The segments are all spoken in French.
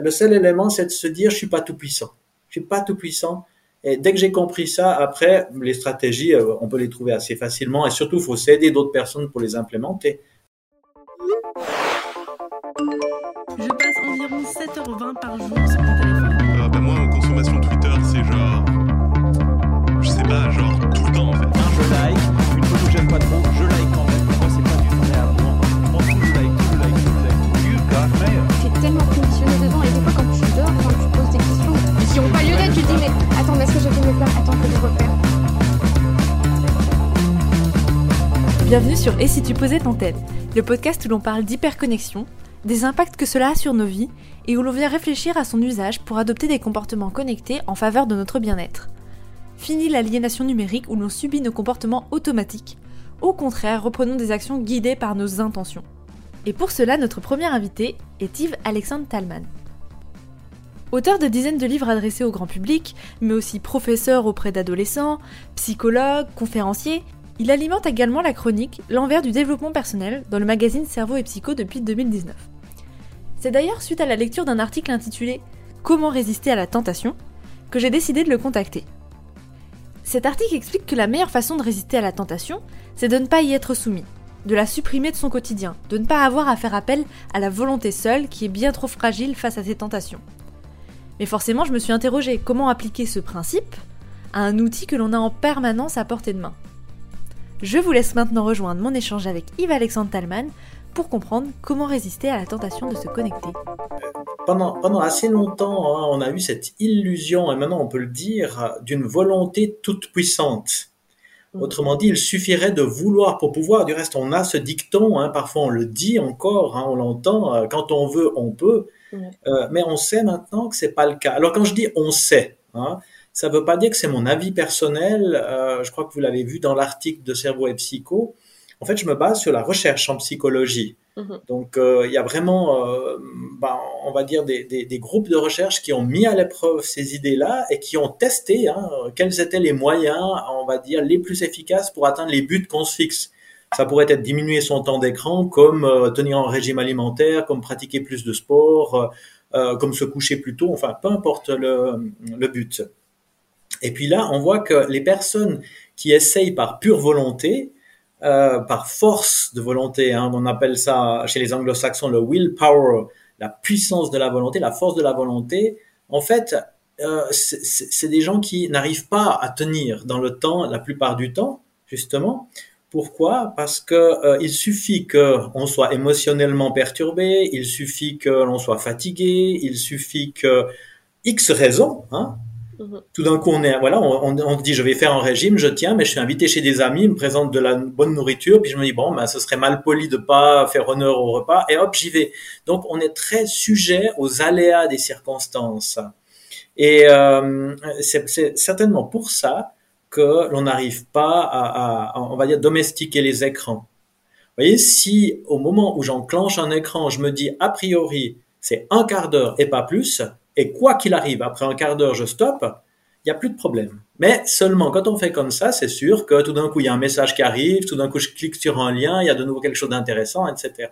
Le seul élément, c'est de se dire, je suis pas tout puissant. Je suis pas tout puissant. Et dès que j'ai compris ça, après, les stratégies, euh, on peut les trouver assez facilement. Et surtout, il faut s'aider d'autres personnes pour les implémenter. Je passe environ 7h20 par jour sur attends, est-ce que j'ai fait mes plans Attends, que je refaire. Bienvenue sur Et si tu posais ton tête, le podcast où l'on parle d'hyperconnexion, des impacts que cela a sur nos vies et où l'on vient réfléchir à son usage pour adopter des comportements connectés en faveur de notre bien-être. Fini l'aliénation numérique où l'on subit nos comportements automatiques. Au contraire, reprenons des actions guidées par nos intentions. Et pour cela, notre premier invité est Yves Alexandre Talman. Auteur de dizaines de livres adressés au grand public, mais aussi professeur auprès d'adolescents, psychologue, conférencier, il alimente également la chronique L'envers du développement personnel dans le magazine Cerveau et Psycho depuis 2019. C'est d'ailleurs suite à la lecture d'un article intitulé Comment résister à la tentation que j'ai décidé de le contacter. Cet article explique que la meilleure façon de résister à la tentation, c'est de ne pas y être soumis, de la supprimer de son quotidien, de ne pas avoir à faire appel à la volonté seule qui est bien trop fragile face à ces tentations. Mais forcément, je me suis interrogée comment appliquer ce principe à un outil que l'on a en permanence à portée de main? Je vous laisse maintenant rejoindre mon échange avec Yves-Alexandre Talman pour comprendre comment résister à la tentation de se connecter. Pendant, pendant assez longtemps, hein, on a eu cette illusion, et maintenant on peut le dire, d'une volonté toute puissante. Autrement dit, il suffirait de vouloir pour pouvoir. Du reste, on a ce dicton, hein, parfois on le dit encore, hein, on l'entend, euh, quand on veut, on peut. Euh, mais on sait maintenant que c'est pas le cas. Alors quand je dis on sait, hein, ça veut pas dire que c'est mon avis personnel. Euh, je crois que vous l'avez vu dans l'article de Cerveau et Psycho. En fait, je me base sur la recherche en psychologie. Mhm. Donc, euh, il y a vraiment, euh, ben, on va dire, des, des, des, groupes de recherche qui ont mis à l'épreuve ces idées-là et qui ont testé hein, quels étaient les moyens, on va dire, les plus efficaces pour atteindre les buts qu'on se fixe. Ça pourrait être diminuer son temps d'écran, comme euh, tenir un régime alimentaire, comme pratiquer plus de sport, euh, comme se coucher plus tôt, enfin, peu importe le, but. Et puis là, on voit que les personnes qui essayent par pure volonté, euh, par force de volonté, hein, on appelle ça chez les anglo-saxons le willpower, la puissance de la volonté, la force de la volonté, en fait, euh, c'est des gens qui n'arrivent pas à tenir dans le temps la plupart du temps, justement. Pourquoi? Parce que euh, il suffit qu'on soit émotionnellement perturbé, il suffit que l'on soit fatigué, il suffit que X raisons, hein, tout d'un coup, on est, voilà, on, on, dit, je vais faire un régime, je tiens, mais je suis invité chez des amis, ils me présentent de la bonne nourriture, puis je me dis, bon, ben, ce serait mal poli de pas faire honneur au repas, et hop, j'y vais. Donc, on est très sujet aux aléas des circonstances. Et euh, c'est certainement pour ça que l'on n'arrive pas à, on va dire, domestiquer les écrans. Vous voyez, si au moment où j'enclenche un écran, je me dis, a priori, c'est un quart d'heure et pas plus, et quoi qu'il arrive, après un quart d'heure, je stoppe, il n'y a plus de problème. Mais seulement quand on fait comme ça, c'est sûr que tout d'un coup, il y a un message qui arrive, tout d'un coup, je clique sur un lien, il y a de nouveau quelque chose d'intéressant, etc.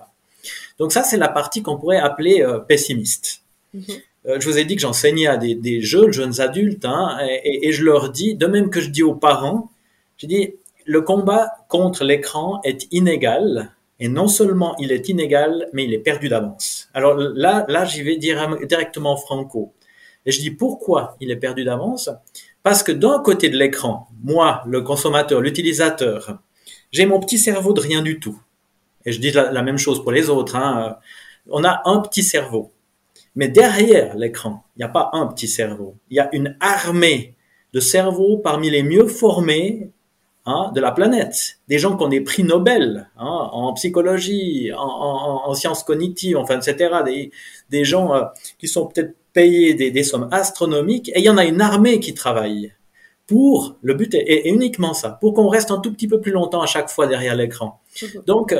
Donc ça, c'est la partie qu'on pourrait appeler euh, pessimiste. Mm-hmm. Je vous ai dit que j'enseignais à des, jeunes, jeunes adultes, hein, et, je leur dis, de même que je dis aux parents, je dis, le combat contre l'écran est inégal, et non seulement il est inégal, mais il est perdu d'avance. Alors là, là, j'y vais directement franco. Et je dis pourquoi il est perdu d'avance? Parce que d'un côté de l'écran, moi, le consommateur, l'utilisateur, j'ai mon petit cerveau de rien du tout. Et je dis la, la même chose pour les autres. Hein. On a un petit cerveau. Mais derrière l'écran, il n'y a pas un petit cerveau. Il y a une armée de cerveaux parmi les mieux formés Hein, de la planète, des gens qui ont des prix Nobel hein, en psychologie, en, en, en, sciences cognitives, enfin, etc. Des, des gens euh, qui sont peut-être payés des, des, sommes astronomiques, et il y en a une armée qui travaille pour le but est, est uniquement ça, pour qu'on reste un tout petit peu plus longtemps à chaque fois derrière l'écran. Donc,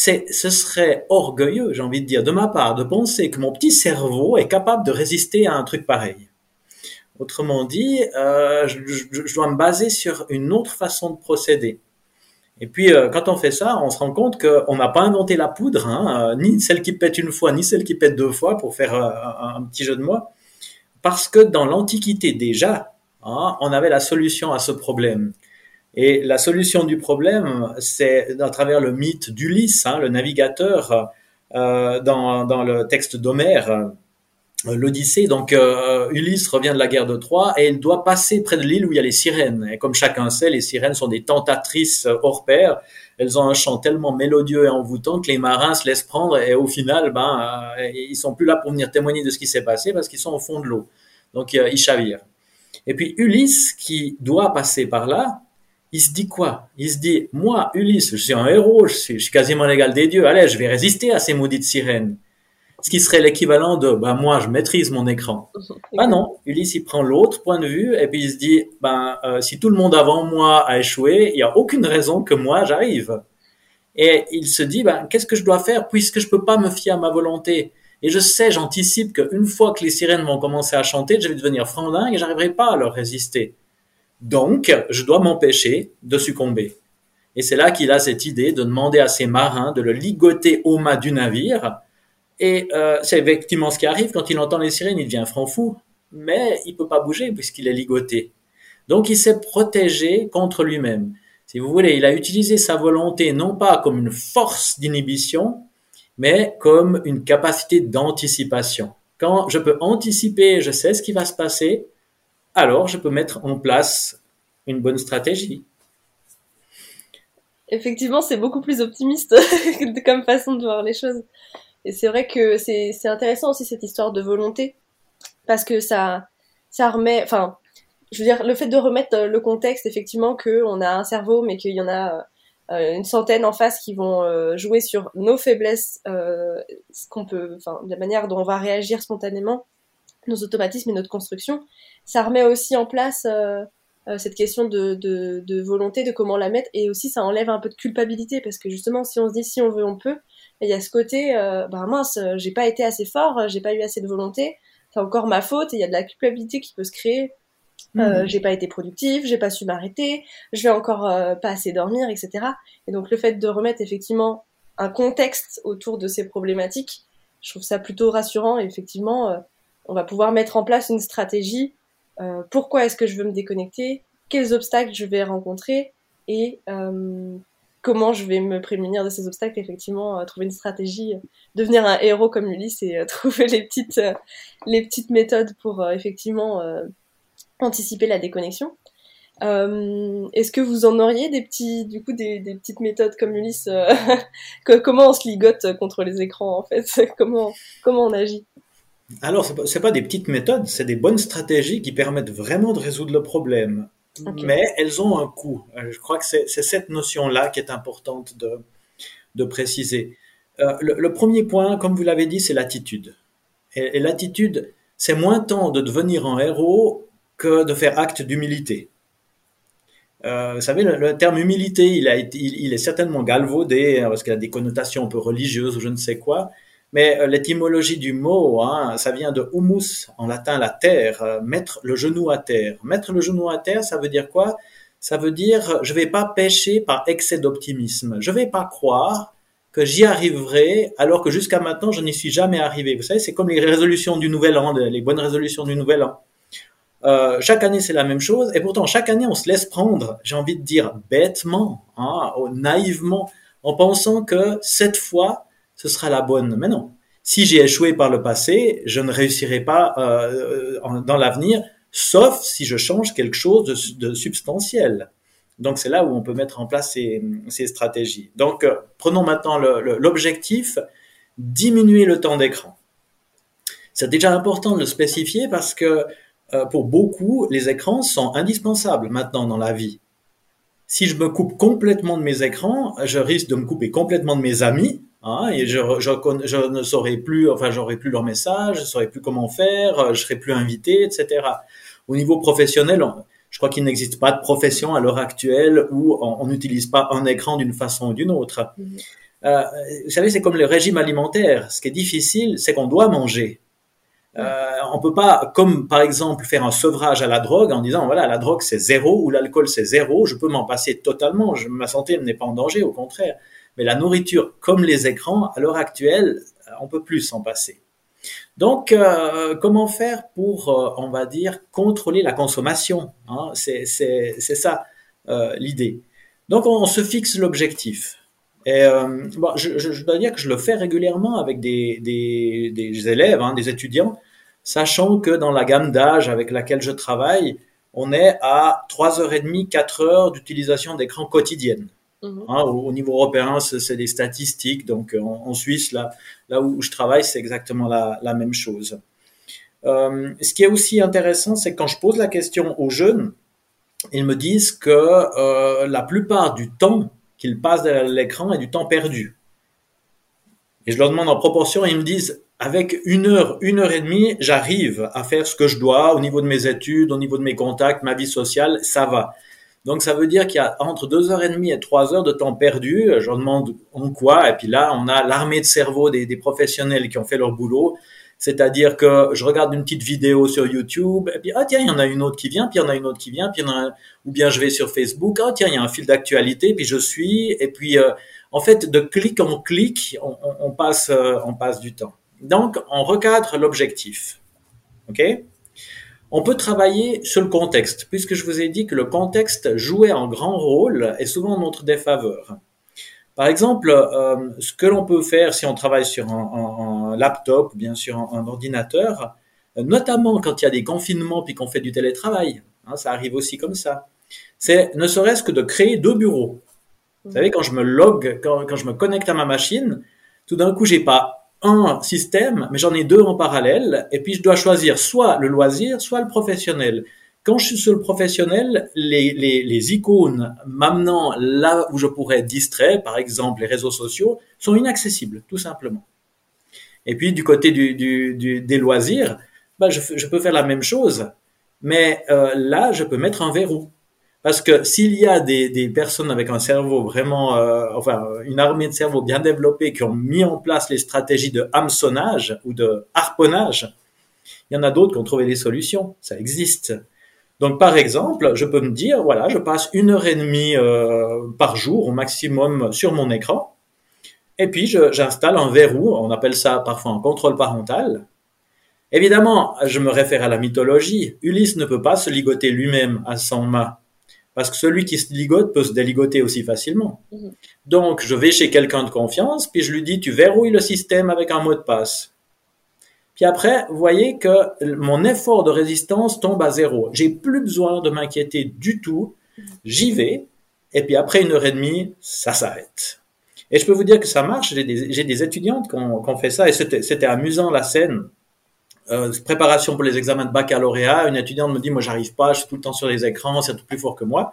c'est, ce serait orgueilleux, j'ai envie de dire, de ma part, de penser que mon petit cerveau est capable de résister à un truc pareil. Autrement dit, euh, je, dois me baser sur une autre façon de procéder. Et puis, euh, quand on fait ça, on se rend compte qu'on n'a pas inventé la poudre, hein, euh, ni celle qui pète une fois, ni celle qui pète deux fois, pour faire un, petit jeu de mots, parce que dans l'Antiquité déjà, hein, on avait la solution à ce problème. Et la solution du problème, c'est à travers le mythe d'Ulysse, hein, le navigateur, euh, dans, le texte d'Homère, euh, l'Odyssée. Donc euh, Ulysse revient de la guerre de Troie et il doit passer près de l'île où il y a les sirènes. Et comme chacun sait, les sirènes sont des tentatrices hors pair. Elles ont un chant tellement mélodieux et envoûtant que les marins se laissent prendre et au final, ben, ils sont plus là pour venir témoigner de ce qui s'est passé parce qu'ils sont au fond de l'eau. Donc ils chavirent. Et puis Ulysse, qui doit passer par là, il se dit quoi? Il se dit, moi, Ulysse, je suis un héros, je suis, je quasiment l'égal des dieux, allez, je vais résister à ces maudites sirènes. Ce qui serait l'équivalent de, ben moi, je maîtrise mon écran. Ben non, Ulysse, il prend l'autre point de vue et puis il se dit, ben si tout le monde avant moi a échoué, il n'y a aucune raison que moi j'arrive. Et il se dit, ben qu'est-ce que je dois faire puisque je peux pas me fier à ma volonté? Et je sais, j'anticipe qu'une fois que les sirènes vont commencer à chanter, je vais devenir frandingue et j'arriverai pas à leur résister. Donc, je dois m'empêcher de succomber. Et c'est là qu'il a cette idée de demander à ses marins de le ligoter au mât du navire. Et euh, c'est effectivement ce qui arrive quand il entend les sirènes, il devient franc fou, mais il peut pas bouger puisqu'il est ligoté. Donc il s'est protégé contre lui-même. Si vous voulez, il a utilisé sa volonté non pas comme une force d'inhibition, mais comme une capacité d'anticipation. Quand je peux anticiper, je sais ce qui va se passer, alors je peux mettre en place une bonne stratégie. Effectivement, c'est beaucoup plus optimiste comme façon de voir les choses. Et c'est vrai que c'est intéressant aussi cette histoire de volonté parce que ça ça remet enfin je veux dire le fait de remettre le contexte effectivement que on a un cerveau mais qu'il y en a euh, une centaine en face qui vont euh, jouer sur nos faiblesses euh, qu'on peut enfin la manière dont on va réagir spontanément nos automatismes et notre construction ça remet aussi en place euh, euh, cette question de, de, de volonté, de comment la mettre, et aussi ça enlève un peu de culpabilité, parce que justement, si on se dit si on veut, on peut, et il y a ce côté, euh, bah mince, j'ai pas été assez fort, j'ai pas eu assez de volonté, c'est encore ma faute, et il y a de la culpabilité qui peut se créer. Euh, j'ai pas été productif, j'ai pas su m'arrêter, je vais encore euh, pas assez dormir, etc. Et donc le fait de remettre effectivement un contexte autour de ces problématiques, je trouve ça plutôt rassurant. Et effectivement, euh, on va pouvoir mettre en place une stratégie. Euh, pourquoi est-ce que je veux me déconnecter? Quels obstacles je vais rencontrer? Et euh, comment je vais me prémunir de ces obstacles Effectivement, euh, trouver une stratégie, devenir un héros comme Ulysse et trouver les petites, les petites méthodes pour effectivement anticiper la déconnexion. Est-ce que vous en auriez des petits, du coup, des, petites méthodes comme Ulysse que- Comment on se ligote contre les écrans en fait? Comment comment on agit? Alors, c'est pas, c'est pas des petites méthodes, c'est des bonnes stratégies qui permettent vraiment de résoudre le problème. Mais elles ont un coût. Euh, Je crois que c'est cette notion-là qui est importante de, de préciser. Euh, le, le premier point, comme vous l'avez dit, c'est l'attitude. Et, et l'attitude, c'est moins tant de devenir un héros que de faire acte d'humilité. Euh, vous savez, le, le terme humilité, il, a été, il, il est certainement galvaudé hein, parce qu'il a des connotations un peu religieuses ou je ne sais quoi. Mais euh, l'étymologie du mot, hein, ça vient de humus, en latin la terre, euh, mettre le genou à terre. Mettre le genou à terre, ça veut dire quoi? Ça veut dire je vais pas pécher par excès d'optimisme. Je vais pas croire que j'y arriverai alors que jusqu'à maintenant je n'y suis jamais arrivé. Vous savez, c'est comme les résolutions du nouvel an, les bonnes résolutions du nouvel an. Euh, chaque année, c'est la même chose, et pourtant, chaque année, on se laisse prendre, j'ai envie de dire bêtement, hein, ou naïvement, en pensant que cette fois, ce sera la bonne. Mais non. Si j'ai échoué par le passé, je ne réussirai pas euh, en- dans l'avenir, sauf si je change quelque chose de, substantiel. Donc, c'est là où on peut mettre en place ces, ces stratégies. Donc, euh, prenons maintenant l'objectif, diminuer le temps d'écran. C'est déjà important de le spécifier parce que euh, pour beaucoup, les écrans sont indispensables maintenant dans la vie. Si je me coupe complètement de mes écrans, je risque de me couper complètement de mes amis, hein, et je, je, conna- je ne saurai plus, enfin, j'aurai plus leurs messages, je ne saurai plus comment faire, euh, je serai plus invité, etc. Au niveau professionnel, on- je crois qu'il n'existe pas de profession à l'heure actuelle où on n'utilise pas un écran d'une façon ou d'une autre. Mhm. Euh, vous savez, c'est comme le régime alimentaire. Ce qui est difficile, c'est qu'on doit manger. Euh, on peut pas, comme par exemple, faire un sevrage à la drogue en disant voilà, la drogue c'est zéro ou l'alcool c'est zéro, je peux m'en passer totalement, je, ma santé n'est pas en danger, au contraire. Mais la nourriture, comme les écrans, à l'heure actuelle, on peut plus s'en passer. Donc, euh, comment faire pour, euh, on va dire, contrôler la consommation hein C'est ça euh, l'idée. Donc, on, se fixe l'objectif. Et je, dois dire que je le fais régulièrement avec des, élèves, hein, des étudiants sachant que dans la gamme d'âge avec laquelle je travaille, on est à 3h30, 4 heures d'utilisation d'écran quotidienne. Mhm. Hein, au, niveau européen, c'est des statistiques. Donc en, Suisse, là, où je travaille, c'est exactement la, même chose. Euh, ce qui est aussi intéressant, c'est quand je pose la question aux jeunes, ils me disent que euh, la plupart du temps qu'ils passent derrière l'écran est du temps perdu. Et je leur demande en proportion, ils me disent avec une heure, une heure et demie, j'arrive à faire ce que je dois au niveau de mes études, au niveau de mes contacts, ma vie sociale, ça va. Donc ça veut dire qu'il y a entre deux heures et demie et trois heures de temps perdu. Je demande en quoi, et puis là on a l'armée de cerveau des, professionnels qui ont fait leur boulot. C'est-à-dire que je regarde une petite vidéo sur YouTube, et puis ah tiens il y en a une autre qui vient, puis il y en a une autre qui vient, puis ou bien je vais sur Facebook, ah tiens il y a un fil d'actualité, puis je suis, et puis euh, en fait de clic en clic on passe euh, on passe du temps. Donc, on recadre l'objectif. OK? On peut travailler sur le contexte, puisque je vous ai dit que le contexte jouait un grand rôle et souvent notre défaveur. Par exemple, euh, ce que l'on peut faire si on travaille sur un, laptop, bien sûr un, ordinateur, notamment quand il y a des confinements puis qu'on fait du télétravail, hein, ça arrive aussi comme ça, c'est ne serait-ce que de créer deux bureaux. Vous savez, quand je me log, quand, quand je me connecte à ma machine, tout d'un coup, j'ai pas un système, mais j'en ai deux en parallèle, et puis je dois choisir soit le loisir, soit le professionnel. Quand je suis sur le professionnel, les, les, les icônes m'amenant là où je pourrais être distrait, par exemple les réseaux sociaux, sont inaccessibles, tout simplement. Et puis du côté du, du, du des loisirs, bah, je, je, peux faire la même chose, mais euh, là, je peux mettre un verrou. Parce que s'il y a des, personnes avec un cerveau vraiment, euh, enfin, une armée de cerveaux bien développée qui ont mis en place les stratégies de hameçonnage ou de harponnage, il y en a d'autres qui ont trouvé des solutions. Ça existe. Donc, par exemple, je peux me dire, voilà, je passe une heure et demie euh, par jour au maximum sur mon écran, et puis j'installe un verrou, on appelle ça parfois un contrôle parental. Évidemment, je me réfère à la mythologie. Ulysse ne peut pas se ligoter lui-même à son mât. Parce que celui qui se ligote peut se déligoter aussi facilement. Mhm. Donc, je vais chez quelqu'un de confiance, puis je lui dis, tu verrouilles le système avec un mot de passe. Puis après, vous voyez que mon effort de résistance tombe à zéro. J'ai plus besoin de m'inquiéter du tout. J'y vais. Et puis après une heure et demie, ça s'arrête. Et je peux vous dire que ça marche. J'ai des, des, étudiantes qui ont, qui ont fait ça et c'était amusant la scène. Euh, préparation pour les examens de baccalauréat, une étudiante me dit moi j'arrive pas, je suis tout le temps sur les écrans, c'est tout plus fort que moi.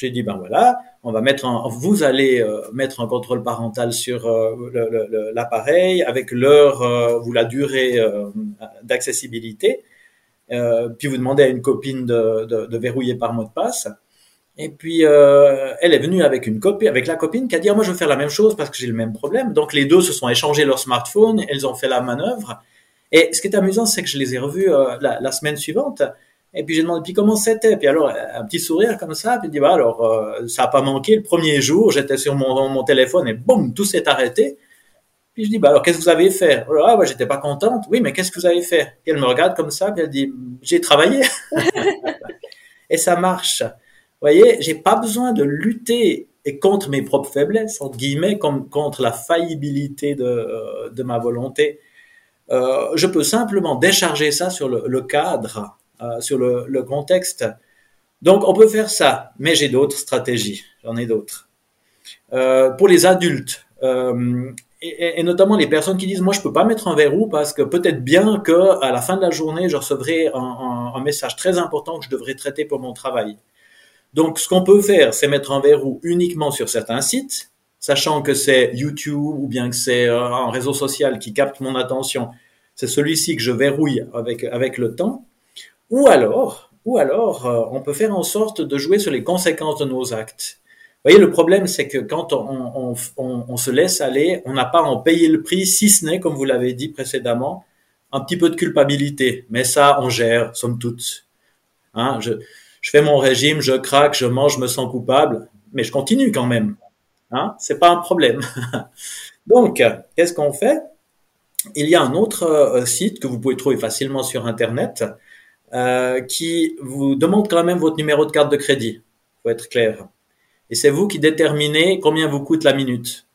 J'ai dit ben voilà, on va mettre un, vous allez euh, mettre un contrôle parental sur euh, l'appareil avec l'heure euh, ou la durée d'accessibilité. puis vous demandez à une copine de, de, de, verrouiller par mot de passe. Et puis elle est venue avec une copie, avec la copine qui a dit ah, moi je veux faire la même chose parce que j'ai le même problème. Donc les deux se sont échangés leur smartphone, elles ont fait la manœuvre. Et ce qui est amusant, c'est que je les ai revus euh, la, semaine suivante. Et puis j'ai demandé, puis comment c'était? Puis alors, un petit sourire comme ça, puis il dit, bah alors, euh, ça a pas manqué. Le premier jour, j'étais sur mon, téléphone et boum, tout s'est arrêté. Puis je dis, bah alors, qu'est-ce que vous avez fait? Alors, Ah, bah, j'étais pas contente. Oui, mais qu'est-ce que vous avez fait? Et elle me regarde comme ça, puis elle dit, j'ai travaillé. et ça marche. Vous voyez, j'ai pas besoin de lutter contre mes propres faiblesses, entre guillemets, comme contre la faillibilité de, euh, de ma volonté. Euh, je peux simplement décharger ça sur le, cadre, euh, sur le, contexte. Donc on peut faire ça, mais j'ai d'autres stratégies, j'en ai d'autres. Euh, pour les adultes, et, notamment les personnes qui disent moi je peux pas mettre un verrou parce que peut-être bien que à la fin de la journée je recevrai un, message très important que je devrais traiter pour mon travail. Donc ce qu'on peut faire c'est mettre un verrou uniquement sur certains sites sachant que c'est YouTube ou bien que c'est un réseau social qui capte mon attention, c'est celui-ci que je verrouille avec, avec le temps. Ou alors, ou alors, euh, on peut faire en sorte de jouer sur les conséquences de nos actes. Vous voyez, le problème, c'est que quand on, on, se laisse aller, on n'a pas à en payer le prix, si ce n'est, comme vous l'avez dit précédemment, un petit peu de culpabilité, mais ça, on gère, somme toute. Hein, je, je fais mon régime, je craque, je mange, je me sens coupable, mais je continue quand même. Hein, c'est pas un problème. Donc, qu'est-ce qu'on fait? Il y a un autre euh, site que vous pouvez trouver facilement sur Internet euh, qui vous demande quand même votre numéro de carte de crédit. Faut être clair. Et c'est vous qui déterminez combien vous coûte la minute.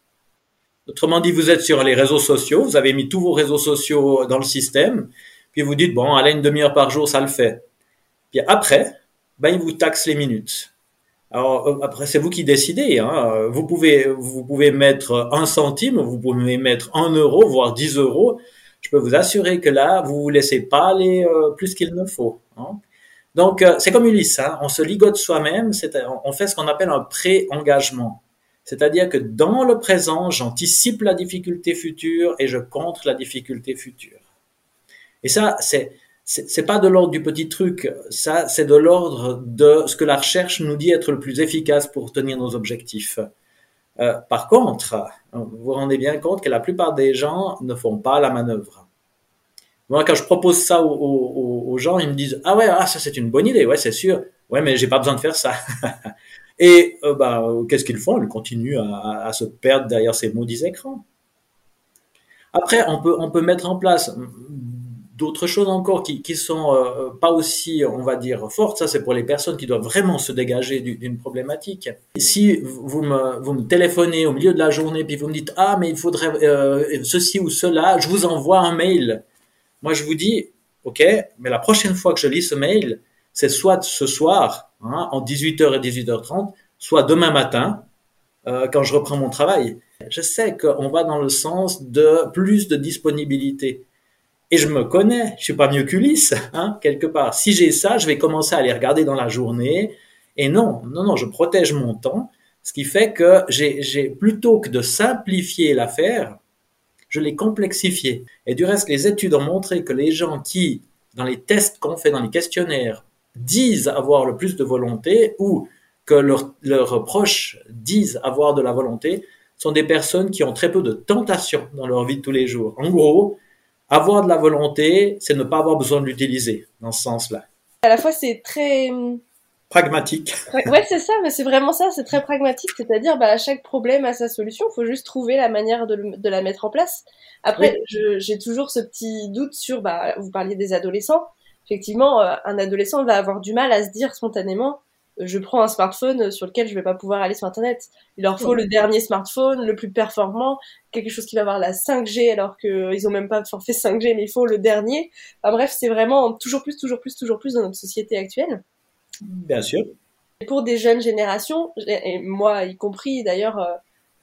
Autrement dit, vous êtes sur les réseaux sociaux, vous avez mis tous vos réseaux sociaux dans le système, puis vous dites, bon, allez, une demi-heure par jour, ça le fait. Puis après, ben, il vous taxe les minutes. Alors euh, après, c'est vous qui décidez. Hein. Vous pouvez vous pouvez mettre un centime, vous pouvez mettre un euro, voire 10 euros. Je peux vous assurer que là, vous vous laissez pas aller euh, plus qu'il ne faut. Hein. Donc euh, c'est comme Ulysse, hein. on se ligote soi-même, on fait ce qu'on appelle un pré-engagement. C'est-à-dire que dans le présent, j'anticipe la difficulté future et je contre la difficulté future. Et ça, c'est c'est pas de l'ordre du petit truc, ça c'est de l'ordre de ce que la recherche nous dit être le plus efficace pour tenir nos objectifs. Euh, par contre, vous vous rendez bien compte que la plupart des gens ne font pas la manœuvre. Moi, quand je propose ça aux gens, ils me disent ah ouais, ah ça c'est une bonne idée, ouais c'est sûr, ouais mais j'ai pas besoin de faire ça. Et euh, bah, qu'est-ce qu'ils font? Ils continuent à, à, se perdre derrière ces maudits écrans. Après, on peut on peut mettre en place d'autres choses encore qui, qui sont euh, pas aussi, on va dire, fortes. Ça, c'est pour les personnes qui doivent vraiment se dégager d'une problématique. Si vous me, vous me téléphonez au milieu de la journée puis vous me dites ah mais il faudrait euh, ceci ou cela, je vous envoie un mail. Moi, je vous dis ok, mais la prochaine fois que je lis ce mail, c'est soit ce soir hein, en 18h et 18h30, soit demain matin euh, quand je reprends mon travail. Je sais qu'on va dans le sens de plus de disponibilité. Et je me connais, je suis pas mieux qu'Ulysse, hein, quelque part. Si j'ai ça, je vais commencer à les regarder dans la journée. Et non, non, non, je protège mon temps, ce qui fait que j'ai, plutôt que de simplifier l'affaire, je l'ai complexifié. Et du reste, les études ont montré que les gens qui, dans les tests qu'on fait dans les questionnaires, disent avoir le plus de volonté ou que leurs proches disent avoir de la volonté, sont des personnes qui ont très peu de tentation dans leur vie de tous les jours. En gros, avoir de la volonté, c'est ne pas avoir besoin de l'utiliser dans ce sens-là. À la fois, c'est très pragmatique. Ouais, c'est ça, mais c'est vraiment ça, c'est très pragmatique, c'est-à-dire bah, chaque problème a sa solution, il faut juste trouver la manière de, de, la mettre en place. Après, j'ai toujours ce petit doute sur, bah, vous parliez des adolescents, effectivement, euh, un adolescent va avoir du mal à se dire spontanément, je prends un smartphone sur lequel je vais pas pouvoir aller sur internet. Il leur faut le dernier smartphone, le plus performant, quelque chose qui va avoir la 5G alors qu'ils ont même pas forfait 5G, mais il faut le dernier. Enfin, bref, c'est vraiment toujours plus, toujours plus, toujours plus dans notre société actuelle. Bien sûr. pour des jeunes générations, et moi y compris d'ailleurs euh,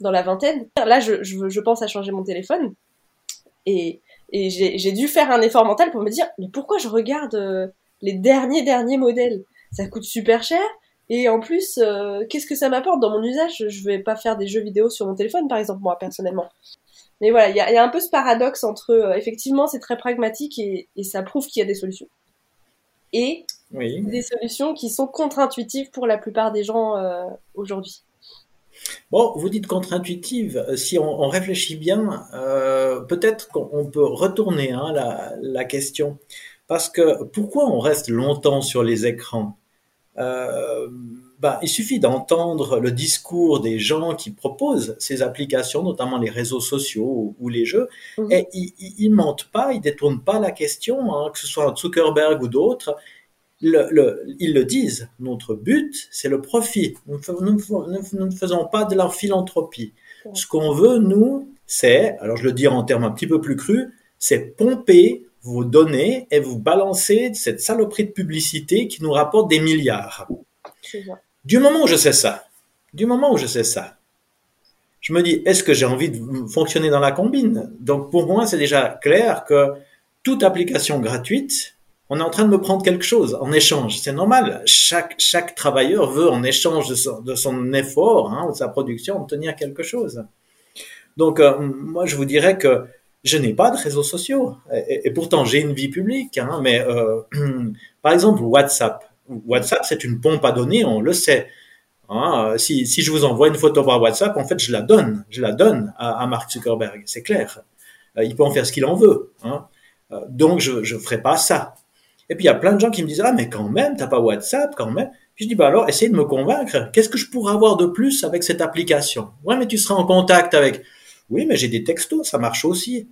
dans la vingtaine, là je, je, je, pense à changer mon téléphone et, et j'ai dû faire un effort mental pour me dire mais pourquoi je regarde euh, les derniers derniers modèles? Ça coûte super cher et en plus, euh, qu'est-ce que ça m'apporte dans mon usage? Je vais pas faire des jeux vidéo sur mon téléphone, par exemple, moi, personnellement. Mais voilà, il y a, y a, un peu ce paradoxe entre, euh, effectivement, c'est très pragmatique et, et ça prouve qu'il y a des solutions. Et oui. des solutions qui sont contre-intuitives pour la plupart des gens euh, aujourd'hui. Bon, vous dites contre-intuitive. Si on, on, réfléchit bien, peut-être qu'on peut retourner hein, la, la question. Parce que pourquoi on reste longtemps sur les écrans? Euh, bah, il suffit d'entendre le discours des gens qui proposent ces applications, notamment les réseaux sociaux ou, les jeux, mmh. et ils, ils, mentent pas, ils détournent pas la question, hein, que ce soit Zuckerberg ou d'autres. Le, le, ils le disent, notre but, c'est le profit. Nous, nous, nous, ne faisons pas de la philanthropie. Mmh. Ce qu'on veut, nous, c'est, alors je le dis en termes un petit peu plus crus, c'est pomper vous donnez et vous balancez cette saloperie de publicité qui nous rapporte des milliards. Du moment où je sais ça, du moment où je sais ça, je me dis, est-ce que j'ai envie de fonctionner dans la combine? Donc pour moi, c'est déjà clair que toute application gratuite, on est en train de me prendre quelque chose en échange. C'est normal. Chaque, chaque travailleur veut en échange de son, de son effort, hein, de sa production, obtenir quelque chose. Donc euh, moi, je vous dirais que je n'ai pas de réseaux sociaux. Et, pourtant, j'ai une vie publique. Hein, mais euh, par exemple, WhatsApp. WhatsApp, c'est une pompe à données, on le sait. Hein, si, si, je vous envoie une photo par WhatsApp, en fait, je la donne. Je la donne à, Mark Zuckerberg, c'est clair. Euh, il peut en faire ce qu'il en veut. Hein. Euh, donc, je ne ferai pas ça. Et puis, il y a plein de gens qui me disent, ah, mais quand même, t'as pas WhatsApp, quand même. Puis je dis, bah alors, essaye de me convaincre. Qu'est-ce que je pourrais avoir de plus avec cette application? Ouais, mais tu seras en contact avec. Oui, mais j'ai des textos, ça marche aussi.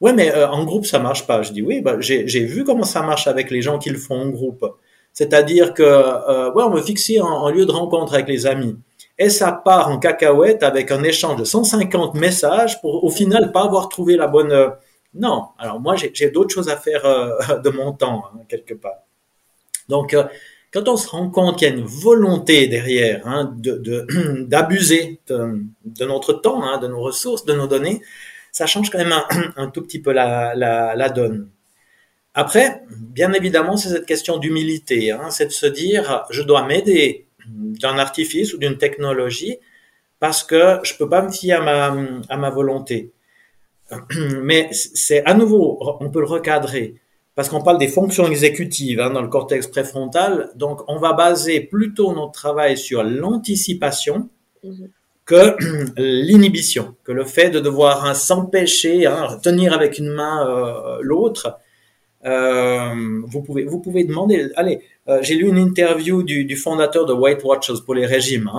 Ouais, mais euh, en groupe, ça marche pas. Je dis, oui, bah, j'ai vu comment ça marche avec les gens qui le font en groupe. C'est-à-dire que, euh, ouais, on me fixer en, lieu de rencontre avec les amis. Et ça part en cacahuète avec un échange de 150 messages pour au final pas avoir trouvé la bonne. Euh, non. Alors moi, j'ai d'autres choses à faire euh, de mon temps hein, quelque part. Donc, quand on se rend compte qu'il y a une volonté derrière hein, d'abuser de, notre temps, hein, de nos ressources, de nos données, ça change quand même un, tout petit peu la, la, donne. Après, bien évidemment, c'est cette question d'humilité, hein, c'est de se dire, je dois m'aider d'un artifice ou d'une technologie parce que je peux pas me fier à ma, à ma volonté. Mais c'est à nouveau, on peut le recadrer parce qu'on parle des fonctions exécutives hein, dans le cortex préfrontal. Donc, on va baser plutôt notre travail sur l'anticipation mm-hmm. que l'inhibition, que le fait de devoir hein, s'empêcher, hein, tenir avec une main euh, l'autre. Euh, vous pouvez vous pouvez demander. Allez, euh, j'ai lu une interview du, du, fondateur de White Watchers pour les régimes,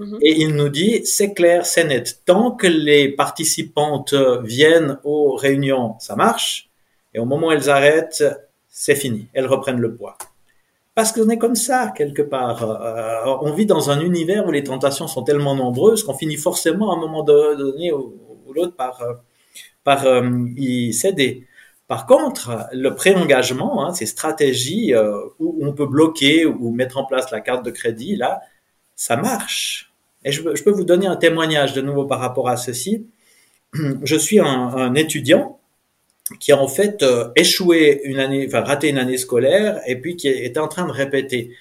mhm. et il nous dit c'est clair, c'est net. Tant que les participantes viennent aux réunions, ça marche, et au moment où elles arrêtent, c'est fini. Elles reprennent le poids. Parce qu'on est comme ça quelque part. Euh, on vit dans un univers où les tentations sont tellement nombreuses qu'on finit forcément à un moment donné ou, l'autre par par y céder. Par contre, le pré-engagement, hein, ces stratégies euh, où on peut bloquer ou mettre en place la carte de crédit, là, ça marche. Et je, peux vous donner un témoignage de nouveau par rapport à ceci. Je suis un, étudiant qui a en fait euh, échoué une année, enfin raté une année scolaire, et puis qui était en train de répéter.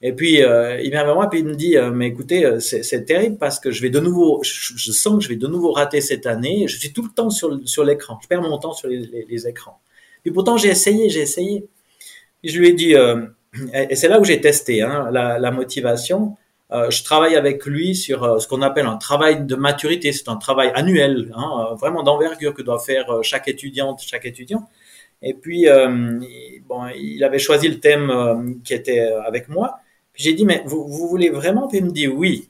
Et puis euh, il vient vers moi puis il me dit mais écoutez c'est terrible parce que je vais de nouveau je, sens que je vais de nouveau rater cette année. Je suis tout le temps sur sur l'écran. Je perds mon temps sur les, les, écrans. Puis pourtant j'ai essayé j'ai essayé. Et je lui ai dit euh, et c'est là où j'ai testé hein, la, la, motivation. Euh, je travaille avec lui sur ce qu'on appelle un travail de maturité. C'est un travail annuel, hein, vraiment d'envergure que doit faire chaque étudiante, chaque étudiant. Et puis, bon, il avait choisi le thème qui était avec moi. J'ai dit, mais vous, voulez vraiment Puis il me dit oui?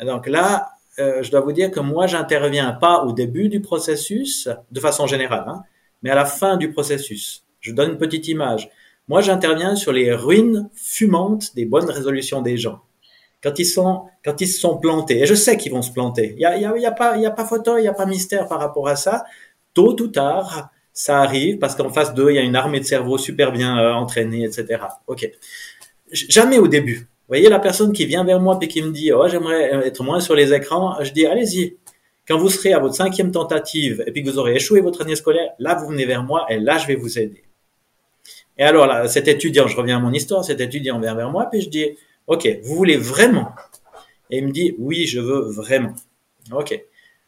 donc là, euh, je dois vous dire que moi, j'interviens pas au début du processus, de façon générale, hein, mais à la fin du processus. Je donne une petite image. Moi, j'interviens sur les ruines fumantes des bonnes résolutions des gens. Quand ils sont, quand ils se sont plantés, et je sais qu'ils vont se planter. Il y a, pas, il y a pas photo, il y a pas mystère par rapport à ça. Tôt ou tard, ça arrive parce qu'en face d'eux, il y a une armée de cerveaux super bien euh, entraînée, etc. Ok jamais au début. Vous voyez la personne qui vient vers moi et qui me dit oh j'aimerais être moins sur les écrans, je dis allez-y. Quand vous serez à votre cinquième tentative et puis que vous aurez échoué votre année scolaire, là vous venez vers moi et là je vais vous aider. Et alors là, cet étudiant, je reviens à mon histoire, cet étudiant vient vers moi puis je dis ok vous voulez vraiment? Et il me dit oui je veux vraiment. Ok.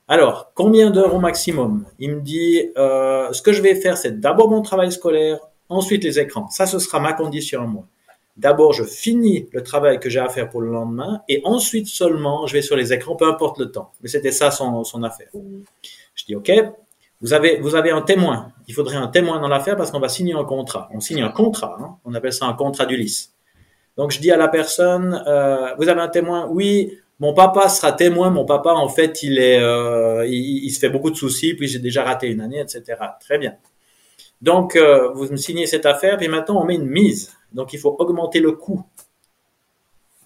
Alors, combien d'heures au maximum? Il me dit, euh, ce que je vais faire, c'est d'abord mon travail scolaire, ensuite les écrans. Ça, ce sera ma condition à moi. D'abord, je finis le travail que j'ai à faire pour le lendemain et ensuite seulement, je vais sur les écrans, peu importe le temps. Mais c'était ça son, affaire. Je dis, OK, vous avez, vous avez un témoin. Il faudrait un témoin dans l'affaire parce qu'on va signer un contrat. On signe un contrat. Hein. On appelle ça un contrat d'Ulysse. Donc, je dis à la personne, euh, vous avez un témoin? Oui, mon papa sera témoin. Mon papa, en fait, il est, euh, il, il, se fait beaucoup de soucis. Puis j'ai déjà raté une année, etc. Très bien. Donc, euh, vous me signez cette affaire. Puis maintenant, on met une mise. Donc, il faut augmenter le coût.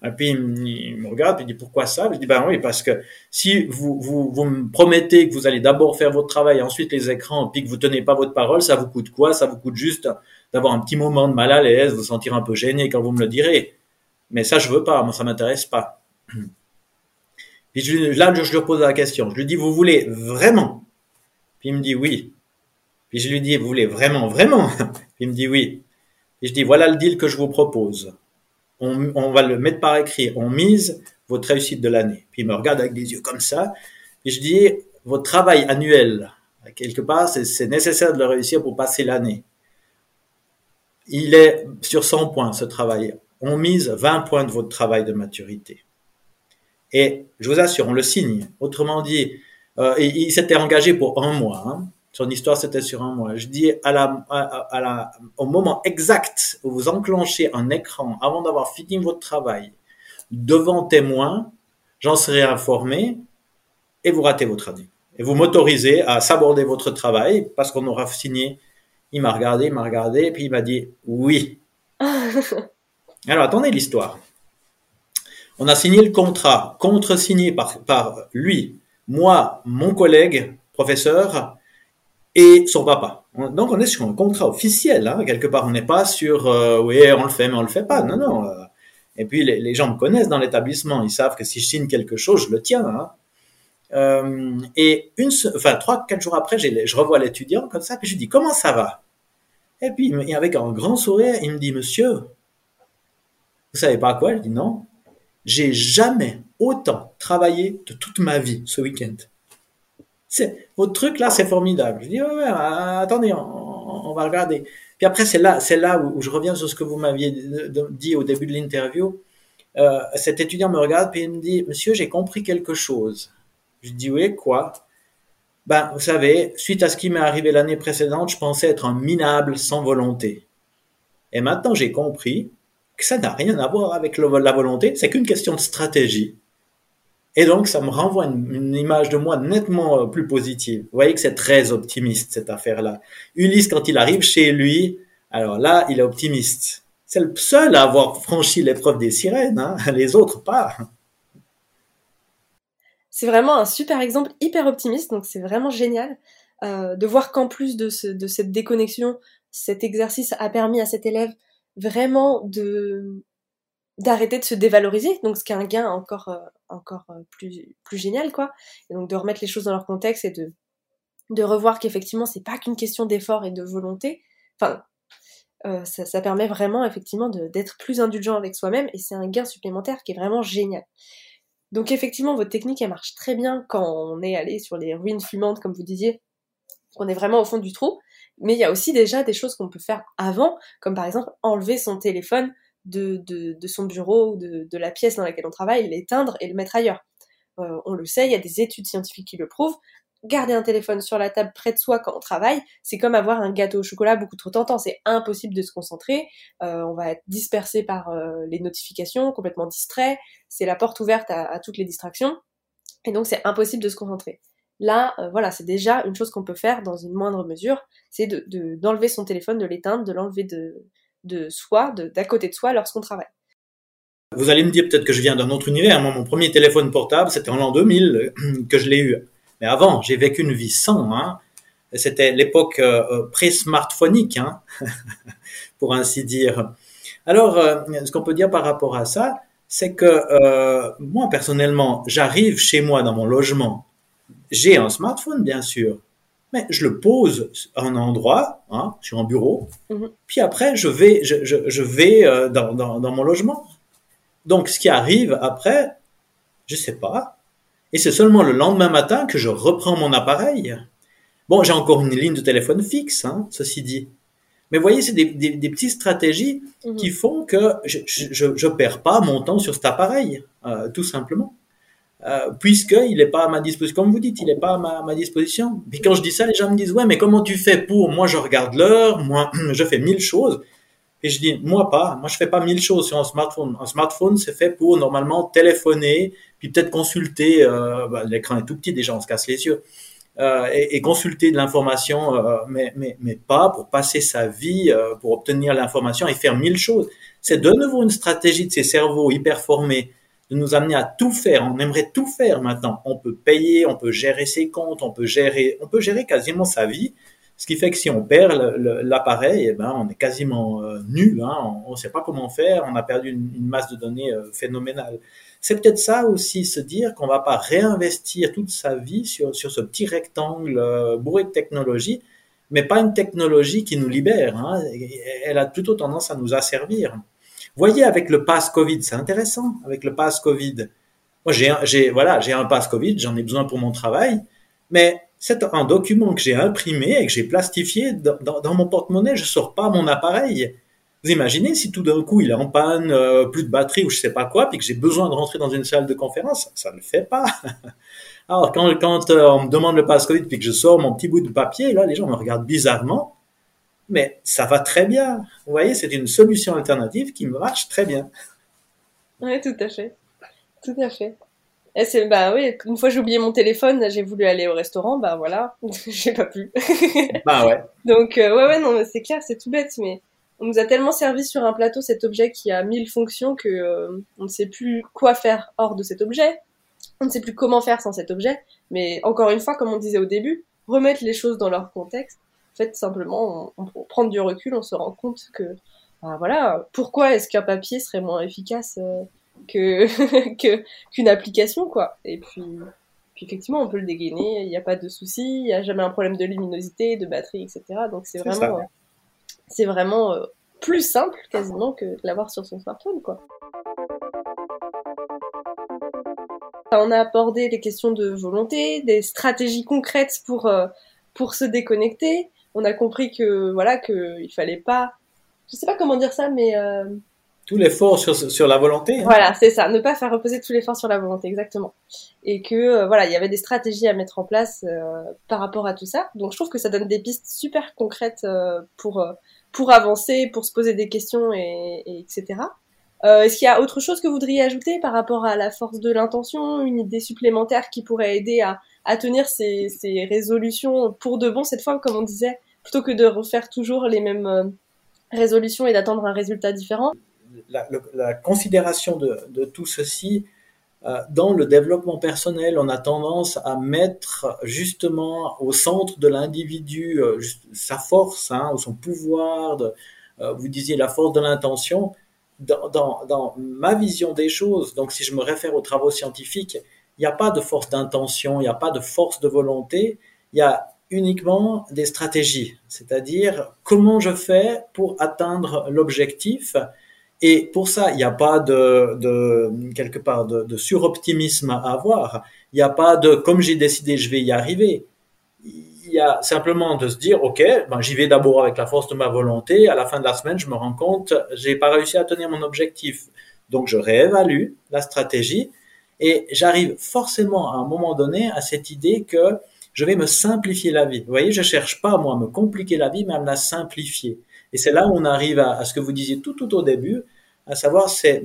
Et puis, il me regarde et il dit pourquoi ça? Je dis ben oui, parce que si vous, vous, vous me promettez que vous allez d'abord faire votre travail, ensuite les écrans, puis que vous tenez pas votre parole, ça vous coûte quoi? Ça vous coûte juste d'avoir un petit moment de mal à l'aise, vous sentir un peu gêné quand vous me le direz. Mais ça, je veux pas, moi, ça m'intéresse pas. Puis je, là, je, lui pose la question. Je lui dis, vous voulez vraiment? Puis il me dit oui. Puis je lui dis, vous voulez vraiment, vraiment? Puis il me dit oui. Et je dis, voilà le deal que je vous propose. On, on va le mettre par écrit. On mise votre réussite de l'année. Puis il me regarde avec des yeux comme ça. Et je dis, votre travail annuel, quelque part, c'est nécessaire de le réussir pour passer l'année. Il est sur 100 points, ce travail. On mise 20 points de votre travail de maturité. Et je vous assure, on le signe. Autrement dit, euh, il, s'était engagé pour un mois. Hein. Son histoire, c'était sur un mois. Je dis au moment exact où vous enclenchez un écran avant d'avoir fini votre travail devant témoin, j'en serai informé et vous ratez votre avis. Et vous m'autorisez à saborder votre travail parce qu'on aura signé. Il m'a regardé, il m'a regardé, et puis il m'a dit oui. Alors attendez l'histoire. On a signé le contrat, contre-signé par, par lui, moi, mon collègue, professeur, et son papa. Donc on est sur un contrat officiel, hein, quelque part. On n'est pas sur euh, oui, on le fait, mais on le fait pas. Non, non. euh. Et puis les, les gens me connaissent dans l'établissement. Ils savent que si je signe quelque chose, je le tiens. Hein. Euh, et une, enfin trois, quatre jours après, je revois l'étudiant comme ça, puis je lui dis comment ça va? Et puis avec un grand sourire, il me dit Monsieur, vous savez pas quoi? Je dis non. J'ai jamais autant travaillé de toute ma vie ce week-end. C'est votre truc là, c'est formidable. Je dis ouais, ouais, euh, attendez, on, on va regarder. Puis après c'est là, c'est là où, je reviens sur ce que vous m'aviez dit au début de l'interview. Euh, cet étudiant me regarde puis il me dit Monsieur, j'ai compris quelque chose. Je dis oui, quoi? Ben, vous savez, suite à ce qui m'est arrivé l'année précédente, je pensais être un minable sans volonté. Et maintenant, j'ai compris que ça n'a rien à voir avec la volonté, c'est qu'une question de stratégie. Et donc, ça me renvoie une, une image de moi nettement euh, plus positive. Vous voyez que c'est très optimiste, cette affaire-là. Ulysse, quand il arrive chez lui, alors là, il est optimiste. C'est le seul à avoir franchi l'épreuve des sirènes, hein, les autres pas. C'est vraiment un super exemple hyper optimiste, donc c'est vraiment génial euh, de voir qu'en plus de, ce- de cette déconnexion, cet exercice a permis à cet élève vraiment d'arrêter de se dévaloriser, donc ce qui est un gain encore euh, encore euh, plus génial quoi, et donc de remettre les choses dans leur contexte et de revoir qu'effectivement c'est pas qu'une question d'effort et de volonté, enfin ça, ça permet vraiment effectivement d'être plus indulgent avec soi-même et c'est un gain supplémentaire qui est vraiment génial. Donc effectivement, votre technique, elle marche très bien quand on est allé sur les ruines fumantes, comme vous disiez, qu'on est vraiment au fond du trou. Mais il y a aussi déjà des choses qu'on peut faire avant, comme par exemple enlever son téléphone de, son bureau ou de, de la pièce dans laquelle on travaille, l'éteindre et le mettre ailleurs. Euh, on le sait, il y a des études scientifiques qui le prouvent. Garder un téléphone sur la table près de soi quand on travaille, c'est comme avoir un gâteau au chocolat beaucoup trop tentant. C'est impossible de se concentrer. Euh, on va être dispersé par euh, les notifications, complètement distrait c'est la porte ouverte à, toutes les distractions, et donc c'est impossible de se concentrer. Là, euh, voilà, c'est déjà une chose qu'on peut faire dans une moindre mesure, c'est de, de- d'enlever son téléphone, de l'éteindre, de l'enlever de, de soi, d'à côté de soi lorsqu'on travaille. Vous allez me dire peut-être que je viens d'un autre univers. Mon premier téléphone portable, c'était en l'an 2000 euh, que je l'ai eu. Mais avant, j'ai vécu une vie sans. Hein. C'était l'époque euh, euh, pré-smartphonique, hein, pour ainsi dire. Alors, euh, ce qu'on peut dire par rapport à ça, c'est que euh, moi, personnellement, j'arrive chez moi dans mon logement. J'ai un smartphone, bien sûr, mais je le pose à un endroit, hein, sur un bureau, Mhm. puis après, je vais, je, je, je vais dans, dans, dans mon logement. Donc, ce qui arrive après, je sais pas. Et c'est seulement le lendemain matin que je reprends mon appareil. Bon, j'ai encore une ligne de téléphone fixe, hein, ceci dit. Mais voyez, c'est des, des, des petites stratégies Mhm. qui font que je, je perds pas mon temps sur cet appareil, euh, tout simplement. Euh, puisqu'il n'est pas à ma disposition, comme vous dites, il n'est pas à ma, ma disposition. Puis quand je dis ça, les gens me disent, ouais, mais comment tu fais pour? Moi, je regarde l'heure, moi, je fais mille choses. Et je dis, moi pas, moi je fais pas mille choses sur un smartphone. Un smartphone, c'est fait pour normalement téléphoner, puis peut-être consulter, euh, bah, l'écran est tout petit déjà, on se casse les yeux, euh, et, consulter de l'information, euh, mais, mais, mais pas pour passer sa vie, euh, pour obtenir l'information et faire mille choses. C'est de nouveau une stratégie de ces cerveaux hyper formés de nous amener à tout faire. On aimerait tout faire maintenant. On peut payer, on peut gérer ses comptes, on peut gérer, on peut gérer quasiment sa vie. Ce qui fait que si on perd l'appareil, eh ben, on est quasiment euh, nul. Hein. On ne sait pas comment faire. On a perdu une, masse de données euh, phénoménale. C'est peut-être ça aussi, se dire qu'on va pas réinvestir toute sa vie sur, sur ce petit rectangle euh, bourré de technologie, mais pas une technologie qui nous libère. Hein. Elle a plutôt tendance à nous asservir. Voyez avec le pass Covid, c'est intéressant avec le pass Covid. Moi, j'ai, un- j'ai, voilà, j'ai un pass Covid, j'en ai besoin pour mon travail, mais c'est un document que j'ai imprimé et que j'ai plastifié dans, mon porte-monnaie. Je sors pas mon appareil. Vous imaginez si tout d'un coup il est en panne, euh, plus de batterie ou je sais pas quoi, puis que j'ai besoin de rentrer dans une salle de conférence, ça ne le fait pas. Alors quand, quand euh, on me demande le passe Covid puis que je sors mon petit bout de papier, là les gens me regardent bizarrement, mais ça va très bien. Vous voyez, c'est une solution alternative qui marche très bien. Oui, tout à fait. Tout à fait. Et c'est, bah oui, une fois j'ai oublié mon téléphone, j'ai voulu aller au restaurant, bah voilà, j'ai pas pu. Bah ouais. Donc, euh, ouais, ouais, non, mais c'est clair, c'est tout bête, mais on nous a tellement servi sur un plateau cet objet qui a mille fonctions que euh, on ne sait plus quoi faire hors de cet objet. On ne sait plus comment faire sans cet objet. Mais encore une fois, comme on disait au début, remettre les choses dans leur contexte. En fait, simplement, on, on prend du recul, on se rend compte que, bah, voilà, pourquoi est-ce qu'un papier serait moins efficace euh, que que qu'une application, quoi. Et puis, puis effectivement, on peut le dégainer, il n'y a pas de souci, il n'y a jamais un problème de luminosité, de batterie, etc. Donc c'est vraiment, euh, c'est vraiment euh, plus simple quasiment que de l'avoir sur son smartphone, quoi. On a abordé les questions de volonté, des stratégies concrètes pour euh, pour se déconnecter. On a compris que voilà que il fallait pas, je sais pas comment dire ça, mais euh, Tout l'effort sur, sur la volonté. hein. voilà, c'est ça, ne pas faire reposer tout l'effort sur la volonté, exactement. Et que euh, voilà, il y avait des stratégies à mettre en place euh, par rapport à tout ça. Donc je trouve que ça donne des pistes super concrètes euh, pour euh, pour avancer, pour se poser des questions et, et etc. Euh, Est-ce qu'il y a autre chose que vous voudriez ajouter par rapport à la force de l'intention, une idée supplémentaire qui pourrait aider à, à tenir ces, ces résolutions pour de bon cette fois, comme on disait, plutôt que de refaire toujours les mêmes résolutions et d'attendre un résultat différent? La, considération de, tout ceci euh, dans le développement personnel, on a tendance à mettre justement au centre de l'individu euh, sa force, hein, ou son pouvoir. Euh, vous disiez la force de l'intention. Dans ma vision des choses, donc si je me réfère aux travaux scientifiques, il n'y a pas de force d'intention, il n'y a pas de force de volonté, il y a uniquement des stratégies, c'est-à-dire comment je fais pour atteindre l'objectif et pour ça, il n'y a pas de, de quelque part de, de suroptimisme à avoir. Il n'y a pas de comme j'ai décidé, je vais y arriver. Il y a simplement de se dire, ok, ben, j'y vais d'abord avec la force de ma volonté. À la fin de la semaine, je me rends compte, j'ai pas réussi à tenir mon objectif. Donc, je réévalue la stratégie et j'arrive forcément à un moment donné à cette idée que je vais me simplifier la vie. Vous voyez, je cherche pas moi à me compliquer la vie, mais à me la simplifier. Et c'est là où on arrive à, à, ce que vous disiez tout, tout au début, à savoir c'est,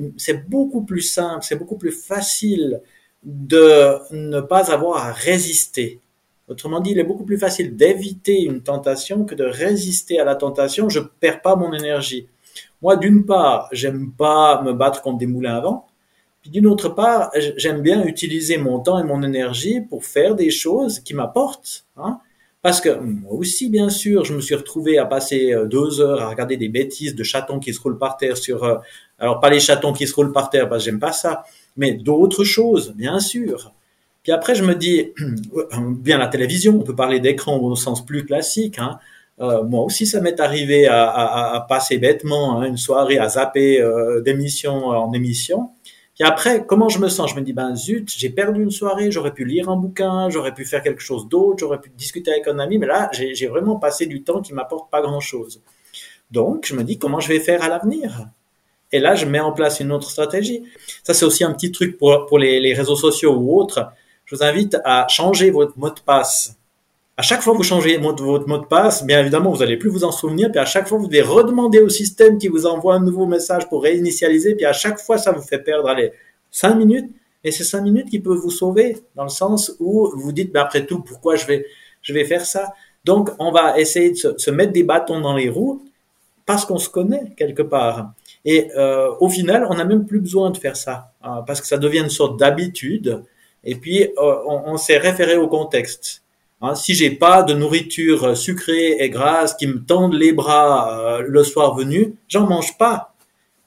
beaucoup plus simple, c'est beaucoup plus facile de ne pas avoir à résister. Autrement dit, il est beaucoup plus facile d'éviter une tentation que de résister à la tentation. Je perds pas mon énergie. Moi, d'une part, j'aime pas me battre contre des moulins à vent. Puis d'une autre part, j'aime bien utiliser mon temps et mon énergie pour faire des choses qui m'apportent. Hein parce que moi aussi, bien sûr, je me suis retrouvé à passer deux heures à regarder des bêtises de chatons qui se roulent par terre sur. Alors pas les chatons qui se roulent par terre, parce que j'aime pas ça, mais d'autres choses, bien sûr. Puis après, je me dis, bien la télévision, on peut parler d'écran au sens plus classique. Hein. Euh, moi aussi, ça m'est arrivé à, à, à, passer bêtement hein, une soirée à zapper euh, d'émission en émission. Puis après, comment je me sens? Je me dis, ben zut, j'ai perdu une soirée, j'aurais pu lire un bouquin, j'aurais pu faire quelque chose d'autre, j'aurais pu discuter avec un ami, mais là, j'ai vraiment passé du temps qui m'apporte pas grand-chose. Donc, je me dis, comment je vais faire à l'avenir? Et là, je mets en place une autre stratégie. Ça, c'est aussi un petit truc pour, pour les, réseaux sociaux ou autres. Je vous invite à changer votre mot de passe à chaque fois que vous changez votre, mot de passe, bien évidemment, vous n'allez plus vous en souvenir, puis à chaque fois, vous devez redemander au système qui vous envoie un nouveau message pour réinitialiser, puis à chaque fois, ça vous fait perdre, allez, cinq minutes, et c'est cinq minutes qui peuvent vous sauver, dans le sens où vous dites, ben après tout, pourquoi je vais, je vais faire ça? Donc, on va essayer de se mettre des bâtons dans les roues, parce qu'on se connaît quelque part. Et euh, au final, on n'a même plus besoin de faire ça, hein, parce que ça devient une sorte d'habitude, et puis euh, on, s'est référé au contexte. Hein, si j'ai pas de nourriture sucrée et grasse qui me tendent les bras euh, le soir venu, j'en mange pas.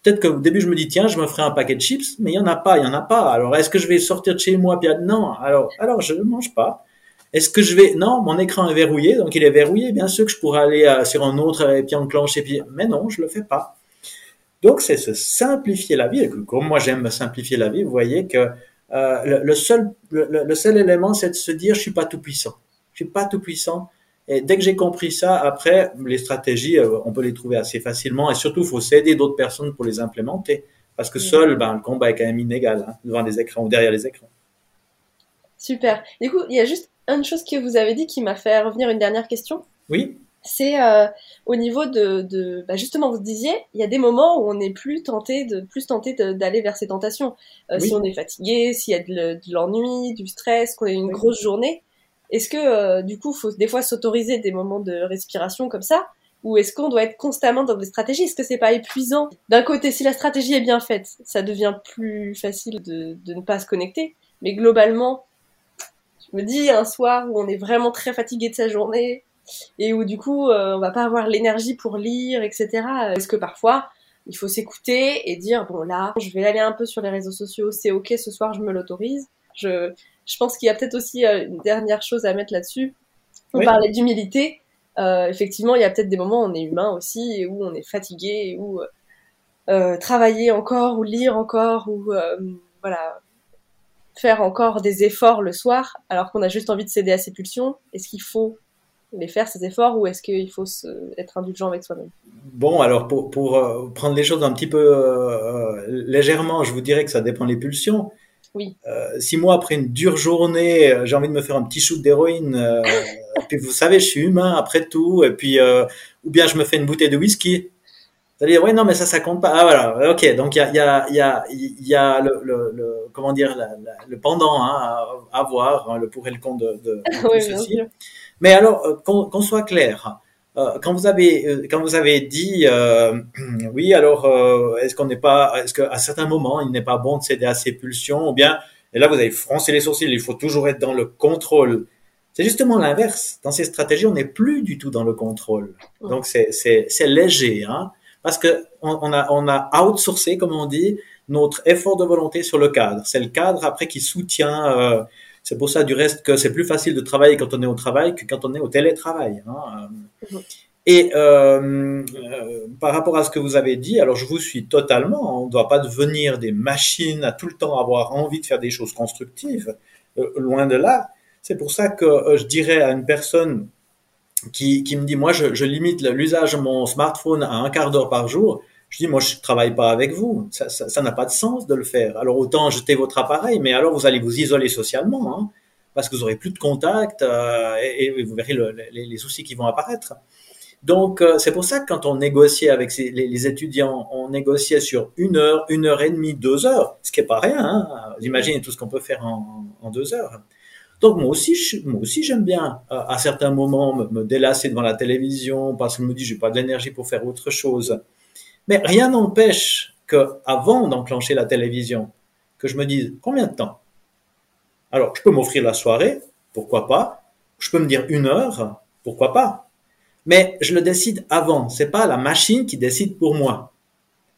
Peut-être qu'au début je me dis tiens je me ferai un paquet de chips, mais il y en a pas, il y en a pas. Alors est-ce que je vais sortir de chez moi puis non alors alors je ne mange pas. Est-ce que je vais? Non mon écran est verrouillé donc il est verrouillé bien sûr que je pourrais aller euh, sur un autre et puis enclencher puis mais non je le fais pas. Donc c'est se simplifier la vie et comme moi j'aime me simplifier la vie vous voyez que euh, le, le, seul le, le seul élément c'est de se dire je suis pas tout puissant je suis pas tout puissant Et dès que j'ai compris ça, après, les stratégies, euh, on peut les trouver assez facilement. Et surtout, il faut s'aider d'autres personnes pour les implémenter. Parce que seul, ben, le combat est quand même inégal hein, devant les écrans ou derrière les écrans. Super. Du coup, il y a juste une chose que vous avez dit qui m'a fait revenir une dernière question. Oui. C'est euh, au niveau de, de bah justement, vous disiez, il y a des moments où on est plus tenté de plus tenté d'aller vers ces tentations. Euh, Oui. Si on est fatigué, s'il y a de, le- de l'ennui, du stress, qu'on a une Oui. grosse journée, est-ce que euh, du coup, faut des fois s'autoriser des moments de respiration comme ça, ou est-ce qu'on doit être constamment dans des stratégies? Est-ce que c'est pas épuisant? D'un côté, si la stratégie est bien faite, ça devient plus facile de, de ne pas se connecter, mais globalement, je me dis un soir où on est vraiment très fatigué de sa journée et où du coup euh, on va pas avoir l'énergie pour lire, etc. Est-ce que parfois il faut s'écouter et dire bon là je vais aller un peu sur les réseaux sociaux, c'est ok ce soir je me l'autorise. Je, je pense qu'il y a peut-être aussi euh, une dernière chose à mettre là-dessus. On Oui. parlait d'humilité. Euh, effectivement, il y a peut-être des moments où on est humain aussi et où on est fatigué et où euh, travailler encore ou lire encore ou euh, voilà faire encore des efforts le soir alors qu'on a juste envie de céder à ses pulsions. Est-ce qu'il faut les faire ces efforts ou est-ce qu'il faut se, être indulgent avec soi-même? Bon, alors pour, pour euh, prendre les choses un petit peu euh, euh, légèrement, je vous dirais que ça dépend des pulsions. Oui. Euh, si moi, après une dure journée, j'ai envie de me faire un petit shoot d'héroïne, puis vous savez, je suis humain après tout, et puis ou bien je me fais une bouteille de whisky. Vous allez dire, ouais, non, mais ça, ça compte pas. Ah, voilà, ok. Donc, il y a, y a, y a, y a le, le, le- comment dire, la- la- le pendant hein, à, à voir, hein, le pour et le contre de, de, de Oui, tout bien ceci. sûr. Mais alors, euh, qu'on qu'on soit clair, euh, quand vous avez euh, quand vous avez dit euh, oui, alors euh, est-ce qu'on n'est pas, est-ce qu'à certains moments il n'est pas bon de céder à ses pulsions, ou bien et là vous avez froncé les sourcils, il faut toujours être dans le contrôle. C'est justement l'inverse. Dans ces stratégies, on n'est plus du tout dans le contrôle. Donc c'est c'est c'est léger, hein, parce que on, on a on a outsourcé, comme on dit, notre effort de volonté sur le cadre. C'est le cadre après qui soutient. euh, c'est pour ça, du reste, que c'est plus facile de travailler quand on est au travail que quand on est au télétravail. Hein. Mhm. Et euh, euh, par rapport à ce que vous avez dit, alors je vous suis totalement. On ne doit pas devenir des machines à tout le temps avoir envie de faire des choses constructives. Euh, loin de là. C'est pour ça que euh, je dirais à une personne qui, qui me dit, moi, je, je limite l'usage de mon smartphone à un quart d'heure par jour. Je dis, moi, je travaille pas avec vous. Ça, n'a pas de sens de le faire. Alors, autant jeter votre appareil, mais alors vous allez vous isoler socialement, hein, parce que vous aurez plus de contact euh, et, vous verrez le- les, soucis qui vont apparaître. Donc, euh, c'est pour ça que quand on négociait avec les, étudiants, on négociait sur une heure, une heure et demie, deux heures, ce qui est pas rien. Hein. Imaginez tout ce qu'on peut faire en, deux heures. Donc moi aussi, moi aussi j'aime bien euh, à certains moments me, me délasser devant la télévision parce que je me dis j'ai pas d'énergie pour faire autre chose. Mais rien n'empêche que avant d'enclencher la télévision, que je me dise combien de temps? Alors je peux m'offrir la soirée, pourquoi pas? Je peux me dire une heure, pourquoi pas? Mais je le décide avant. C'est pas la machine qui décide pour moi.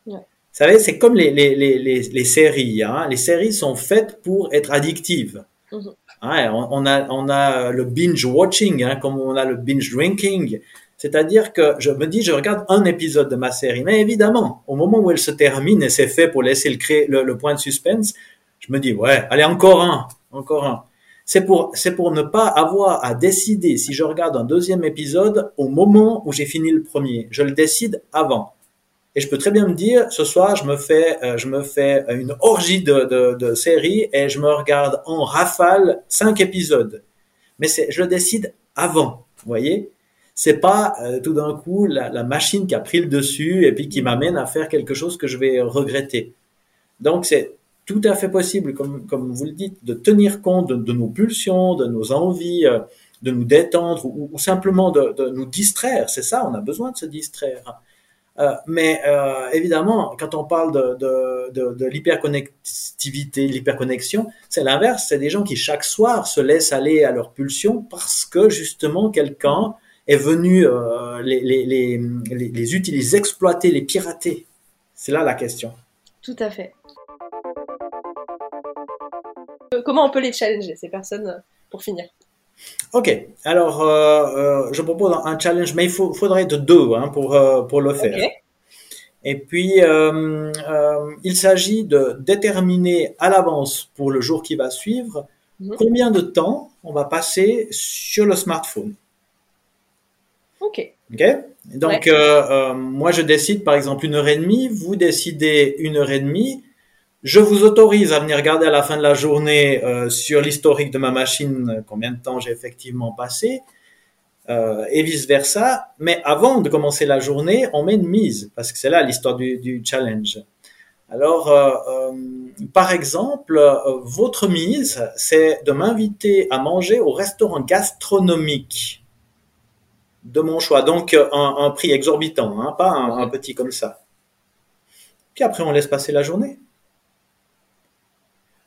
Ouais. Vous savez, c'est comme les, les, les, les, séries. Hein. Les séries sont faites pour être addictives. Mhm. Hein, on, on a, on a le binge watching, hein, comme on a le binge drinking. C'est-à-dire que je me dis, je regarde un épisode de ma série, mais évidemment, au moment où elle se termine et c'est fait pour laisser le, le, point de suspense, je me dis, ouais, allez, encore un, encore un. C'est pour, c'est pour ne pas avoir à décider si je regarde un deuxième épisode au moment où j'ai fini le premier. Je le décide avant. Et je peux très bien me dire, ce soir, je me fais, euh, je me fais une orgie de, de, de et je me regarde en rafale cinq épisodes. Mais c'est, je le décide avant, vous voyez. C'est pas euh, tout d'un coup la, machine qui a pris le dessus et puis qui m'amène à faire quelque chose que je vais regretter. Donc c'est tout à fait possible, comme, vous le dites, de tenir compte de, nos pulsions, de nos envies, euh, de nous détendre ou, simplement de, nous distraire. C'est ça, on a besoin de se distraire. Euh, mais évidemment, quand on parle de, de, de, l'hyperconnectivité, l'hyperconnexion, c'est l'inverse. C'est des gens qui chaque soir se laissent aller à leurs pulsions parce que justement quelqu'un est venu euh, les, les, les, utiliser, les exploiter, les pirater. C'est là la question. Tout à fait. Euh, Comment on peut les challenger, ces personnes, euh, pour finir? Ok, alors euh, euh, je propose un challenge, mais il faut, faudrait de deux hein, pour, pour le faire. Et puis, euh, euh, il s'agit de déterminer à l'avance pour le jour qui va suivre Mhm. combien de temps on va passer sur le smartphone. Ok. Ok Donc, euh, euh, moi, je décide par exemple une heure et demie, vous décidez une heure et demie. Je vous autorise à venir regarder à la fin de la journée euh, sur l'historique de ma machine combien de temps j'ai effectivement passé euh, et vice versa. Mais avant de commencer la journée, on met une mise parce que c'est là l'histoire du, du challenge. Alors, euh, euh, par exemple, euh, votre mise, c'est de m'inviter à manger au restaurant gastronomique de mon choix. Donc, euh, un, prix exorbitant, hein, pas un, petit comme ça. Puis après, on laisse passer la journée.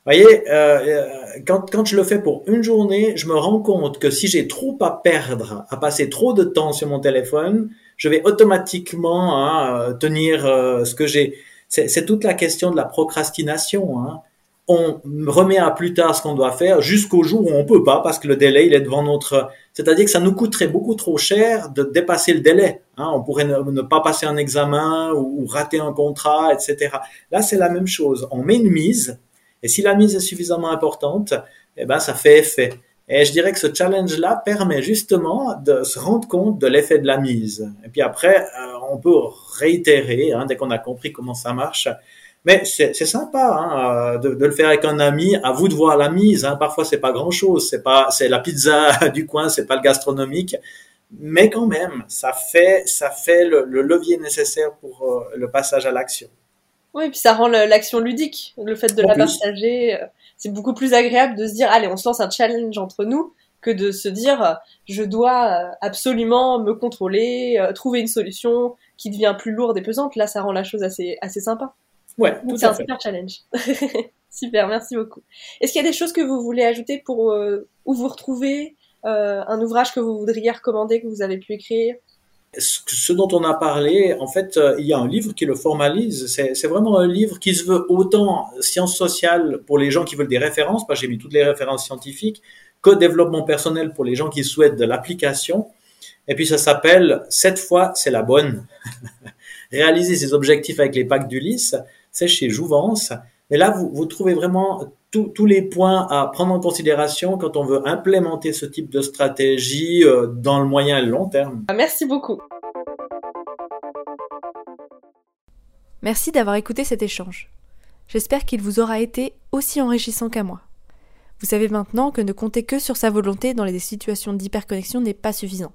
Vous voyez, euh, euh, quand, quand je le fais pour une journée, je me rends compte que si j'ai trop à perdre, à passer trop de temps sur mon téléphone, je vais automatiquement hein, tenir ce que j'ai. C'est c'est toute la question de la procrastination. Hein. On remet à plus tard ce qu'on doit faire jusqu'au jour où on peut pas parce que le délai il est devant notre. C'est-à-dire que ça nous coûterait beaucoup trop cher de dépasser le délai. Hein. On pourrait ne, pas passer un examen ou, ou rater un contrat, etc. Là c'est la même chose. On met une mise et si la mise est suffisamment importante, eh ben ça fait effet. Et je dirais que ce challenge-là permet justement de se rendre compte de l'effet de la mise. Et puis après, euh, on peut réitérer hein, dès qu'on a compris comment ça marche. Mais c'est sympa hein, euh, de, de le faire avec un ami. À vous de voir la mise. Hein. Parfois, c'est pas grand-chose. C'est pas, c'est la pizza du coin. C'est pas le gastronomique. Mais quand même, ça fait, ça fait le, le levier nécessaire pour euh, le passage à l'action. Oui, puis ça rend l'action ludique, le fait de En la plus. partager. euh, C'est beaucoup plus agréable de se dire, allez, on se lance un challenge entre nous, que de se dire, je dois absolument me contrôler, trouver une solution qui devient plus lourde et pesante. Là, ça rend la chose assez, assez sympa. Ouais, c'est à un fait. super challenge. super, merci beaucoup. Est-ce qu'il y a des choses que vous voulez ajouter pour euh, où vous retrouver euh, un ouvrage que vous voudriez recommander, que vous avez pu écrire? Ce ce dont on a parlé, en fait, euh, il y a un livre qui le formalise. C'est c'est vraiment un livre qui se veut autant sciences sociales pour les gens qui veulent des références, parce que j'ai mis toutes les références scientifiques, que développement personnel pour les gens qui souhaitent de l'application. Et puis ça s'appelle Cette fois, c'est la bonne. Réaliser ses objectifs avec les packs d'Ulysse, c'est chez Jouvence. Mais là, vous, vous trouvez vraiment tous tous les points à prendre en considération quand on veut implémenter ce type de stratégie euh, dans le moyen et le long terme. Ah, Merci beaucoup. Merci d'avoir écouté cet échange. J'espère qu'il vous aura été aussi enrichissant qu'à moi. Vous savez maintenant que ne compter que sur sa volonté dans les situations d'hyperconnexion n'est pas suffisant.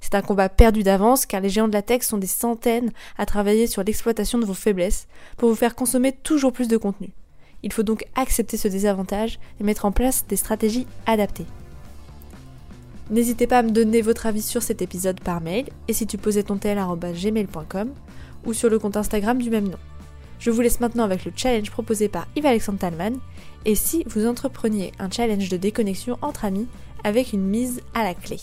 C'est un combat perdu d'avance car les géants de la tech sont des centaines à travailler sur l'exploitation de vos faiblesses pour vous faire consommer toujours plus de contenu. Il faut donc accepter ce désavantage et mettre en place des stratégies adaptées. N'hésitez pas à me donner votre avis sur cet épisode par mail et si tu posais ton tel gmail.com ou sur le compte Instagram du même nom. Je vous laisse maintenant avec le challenge proposé par Yves-Alexandre Talman et si vous entrepreniez un challenge de déconnexion entre amis avec une mise à la clé.